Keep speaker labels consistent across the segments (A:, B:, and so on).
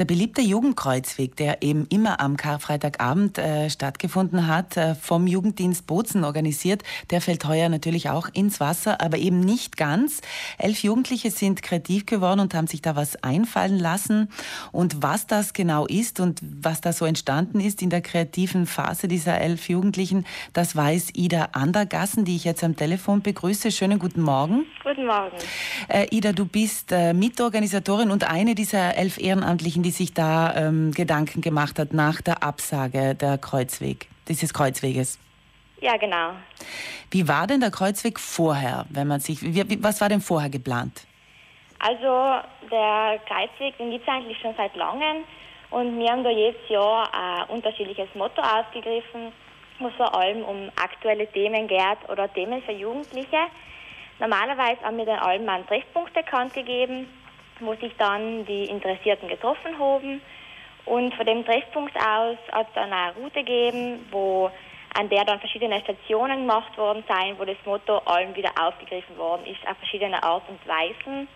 A: Der beliebte Jugendkreuzweg, der eben immer am Karfreitagabend äh, stattgefunden hat, äh, vom Jugenddienst Bozen organisiert, der fällt heuer natürlich auch ins Wasser, aber eben nicht ganz. Elf Jugendliche sind kreativ geworden und haben sich da was einfallen lassen. Und was das genau ist und was da so entstanden ist in der kreativen Phase dieser elf Jugendlichen, das weiß Ida Andergassen, die ich jetzt am Telefon begrüße. Schönen guten Morgen.
B: Guten Morgen.
A: Äh, Ida, du bist äh, Mitorganisatorin und eine dieser elf Ehrenamtlichen, die die sich da ähm, Gedanken gemacht hat nach der Absage der Kreuzweg, dieses Kreuzweges.
B: Ja, genau.
A: Wie war denn der Kreuzweg vorher, wenn man sich, wie, was war denn vorher geplant?
B: Also der Kreuzweg, den gibt es eigentlich schon seit langem und wir haben da jedes Jahr ein unterschiedliches Motto ausgegriffen, wo es vor allem um aktuelle Themen geht oder Themen für Jugendliche. Normalerweise haben wir den allem einen Treffpunkt bekannt gegeben wo sich dann die Interessierten getroffen haben. Und von dem Treffpunkt aus hat es dann eine Route gegeben, wo an der dann verschiedene Stationen gemacht worden sind, wo das Motto allem wieder aufgegriffen worden ist, auf verschiedene Art und Weisen.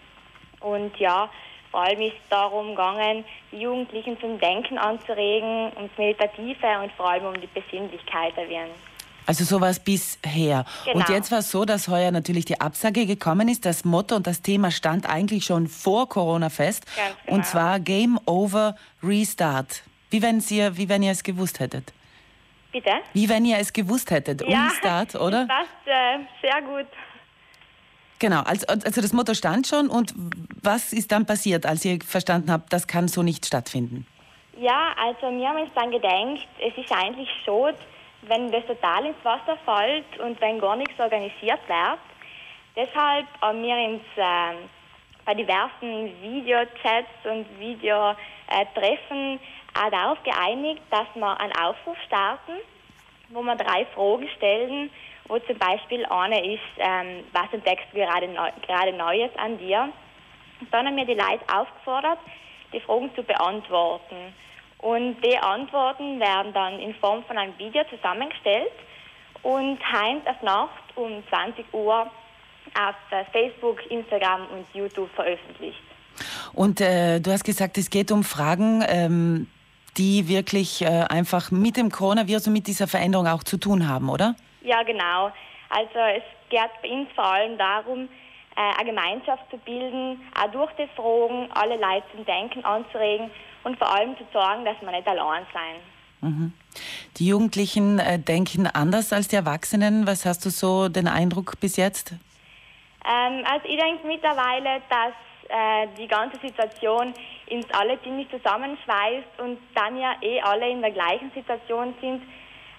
B: Und ja, vor allem ist es darum gegangen, die Jugendlichen zum Denken anzuregen, ums Meditative und vor allem um die Besinnlichkeit erwähnen.
A: Also sowas bisher. Genau. Und jetzt war es so, dass heuer natürlich die Absage gekommen ist. Das Motto und das Thema stand eigentlich schon vor Corona fest. Genau. Und zwar Game Over Restart. Wie wenn, Sie, wie wenn ihr es gewusst hättet.
B: Bitte?
A: Wie wenn ihr es gewusst hättet.
B: Ja,
A: Restart, oder?
B: Das passt äh, sehr gut.
A: Genau, also, also das Motto stand schon. Und was ist dann passiert, als ihr verstanden habt, das kann so nicht stattfinden?
B: Ja, also wir haben uns dann gedacht, es ist eigentlich so, wenn das total ins Wasser fällt und wenn gar nichts organisiert wird. Deshalb haben wir uns äh, bei diversen Videochats und Videotreffen auch darauf geeinigt, dass wir einen Aufruf starten, wo wir drei Fragen stellen, wo zum Beispiel eine ist, ähm, was entdeckst du gerade, neu, gerade Neues an dir? Und dann haben wir die Leute aufgefordert, die Fragen zu beantworten. Und die Antworten werden dann in Form von einem Video zusammengestellt und heim auf Nacht um 20 Uhr auf äh, Facebook, Instagram und YouTube veröffentlicht.
A: Und äh, du hast gesagt, es geht um Fragen, ähm, die wirklich äh, einfach mit dem Coronavirus und mit dieser Veränderung auch zu tun haben, oder?
B: Ja, genau. Also es geht bei uns vor allem darum, eine Gemeinschaft zu bilden, auch durch die Fragen alle Leute zum Denken anzuregen und vor allem zu sorgen, dass wir nicht allein sein.
A: Mhm. Die Jugendlichen äh, denken anders als die Erwachsenen. Was hast du so den Eindruck bis jetzt?
B: Ähm, also ich denke mittlerweile, dass äh, die ganze Situation uns alle ziemlich zusammenschweißt und dann ja eh alle in der gleichen Situation sind,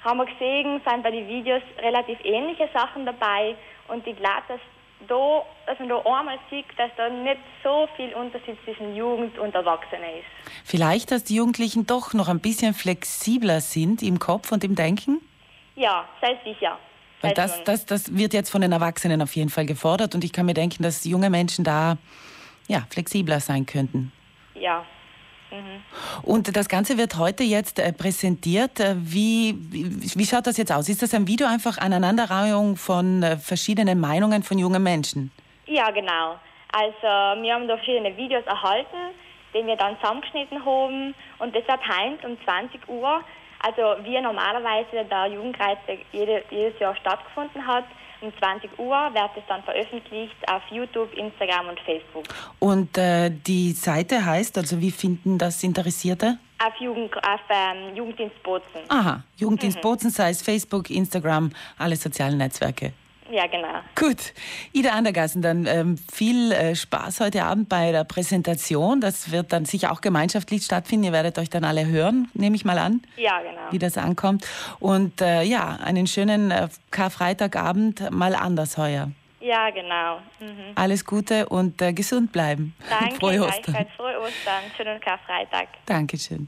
B: haben wir gesehen, sind bei den Videos relativ ähnliche Sachen dabei und ich glaube, dass da, dass man da einmal sieht, dass da nicht so viel Unterschied zwischen Jugend und Erwachsenen ist.
A: Vielleicht, dass die Jugendlichen doch noch ein bisschen flexibler sind im Kopf und im Denken?
B: Ja, sehr sicher.
A: Weil das, das, das wird jetzt von den Erwachsenen auf jeden Fall gefordert und ich kann mir denken, dass junge Menschen da ja, flexibler sein könnten.
B: Ja,
A: Mhm. Und das Ganze wird heute jetzt äh, präsentiert. Äh, wie, wie, schaut das jetzt aus? Ist das ein Video einfach Aneinanderreihung von äh, verschiedenen Meinungen von jungen Menschen?
B: Ja, genau. Also wir haben da verschiedene Videos erhalten, die wir dann zusammengeschnitten haben und das wird um 20 Uhr, also wie normalerweise der Jugendkreis jede, jedes Jahr stattgefunden hat, um 20 Uhr wird es dann veröffentlicht auf YouTube, Instagram und Facebook.
A: Und äh, die Seite heißt, also wie finden das Interessierte?
B: Auf, Jugend, auf ähm, Jugenddienst Bozen.
A: Aha, Jugenddienst mhm. Bozen, sei es Facebook, Instagram, alle sozialen Netzwerke.
B: Ja, genau.
A: Gut. Ida Andergassen, dann ähm, viel äh, Spaß heute Abend bei der Präsentation. Das wird dann sicher auch gemeinschaftlich stattfinden. Ihr werdet euch dann alle hören, nehme ich mal an.
B: Ja, genau.
A: Wie das ankommt. Und äh, ja, einen schönen äh, Karfreitagabend mal anders heuer.
B: Ja, genau.
A: Mhm. Alles Gute und äh, gesund bleiben.
B: Danke,
A: Frohe Ostern.
B: Frohe Ostern. Schönen Karfreitag.
A: Dankeschön.